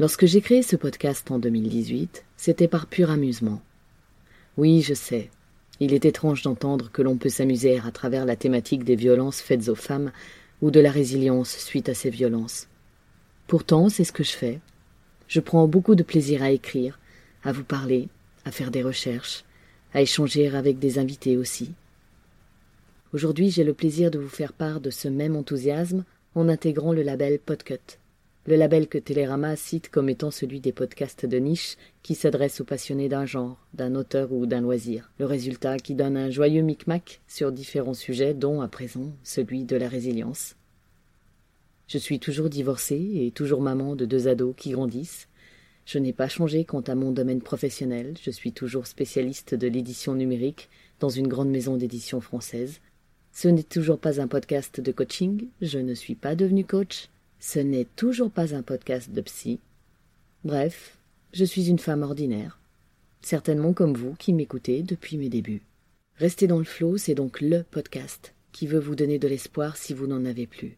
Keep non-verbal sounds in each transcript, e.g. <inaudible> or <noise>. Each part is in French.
Lorsque j'ai créé ce podcast en 2018, c'était par pur amusement. Oui, je sais, il est étrange d'entendre que l'on peut s'amuser à travers la thématique des violences faites aux femmes ou de la résilience suite à ces violences. Pourtant, c'est ce que je fais. Je prends beaucoup de plaisir à écrire, à vous parler, à faire des recherches, à échanger avec des invités aussi. Aujourd'hui, j'ai le plaisir de vous faire part de ce même enthousiasme en intégrant le label Podcut le label que Télérama cite comme étant celui des podcasts de niche qui s'adressent aux passionnés d'un genre, d'un auteur ou d'un loisir. Le résultat qui donne un joyeux micmac sur différents sujets, dont à présent celui de la résilience. Je suis toujours divorcée et toujours maman de deux ados qui grandissent. Je n'ai pas changé quant à mon domaine professionnel, je suis toujours spécialiste de l'édition numérique dans une grande maison d'édition française. Ce n'est toujours pas un podcast de coaching, je ne suis pas devenue coach, ce n'est toujours pas un podcast de psy. Bref, je suis une femme ordinaire, certainement comme vous qui m'écoutez depuis mes débuts. Rester dans le flot, c'est donc le podcast qui veut vous donner de l'espoir si vous n'en avez plus.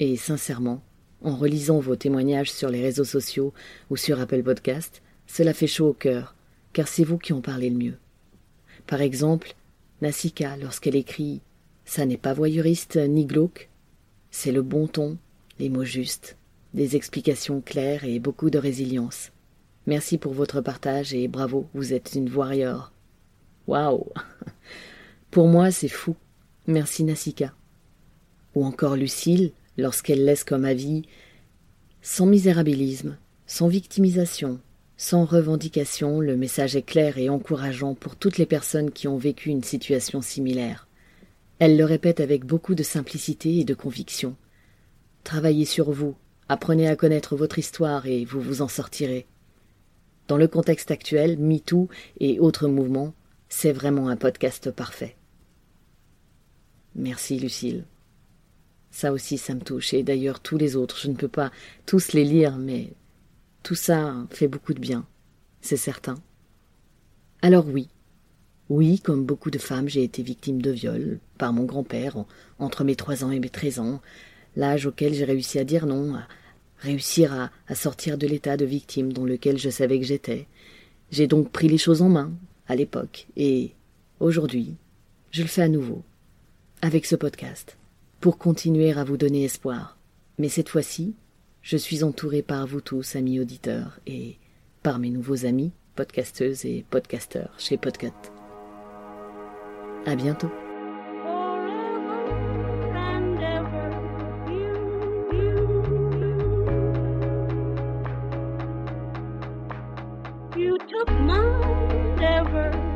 Et sincèrement, en relisant vos témoignages sur les réseaux sociaux ou sur Apple Podcast, cela fait chaud au cœur, car c'est vous qui en parlez le mieux. Par exemple, Nassika, lorsqu'elle écrit Ça n'est pas voyeuriste ni glauque, c'est le bon ton, les mots justes, des explications claires et beaucoup de résilience. Merci pour votre partage et bravo, vous êtes une warrior. Waouh <laughs> Pour moi, c'est fou. Merci Nassika. Ou encore Lucille, lorsqu'elle laisse comme avis sans misérabilisme, sans victimisation, sans revendication, le message est clair et encourageant pour toutes les personnes qui ont vécu une situation similaire. Elle le répète avec beaucoup de simplicité et de conviction. Travaillez sur vous, apprenez à connaître votre histoire et vous vous en sortirez. Dans le contexte actuel, MeToo et autres mouvements, c'est vraiment un podcast parfait. Merci Lucille. Ça aussi, ça me touche, et d'ailleurs tous les autres, je ne peux pas tous les lire, mais tout ça fait beaucoup de bien, c'est certain. Alors oui, oui, comme beaucoup de femmes, j'ai été victime de viol par mon grand-père entre mes trois ans et mes treize ans, l'âge auquel j'ai réussi à dire non, à réussir à, sortir de l'état de victime dans lequel je savais que j'étais. J'ai donc pris les choses en main, à l'époque, et aujourd'hui, je le fais à nouveau, avec ce podcast, pour continuer à vous donner espoir. Mais cette fois-ci, je suis entouré par vous tous, amis auditeurs, et par mes nouveaux amis, podcasteuses et podcasteurs chez Podcut. À bientôt. you took mine ever.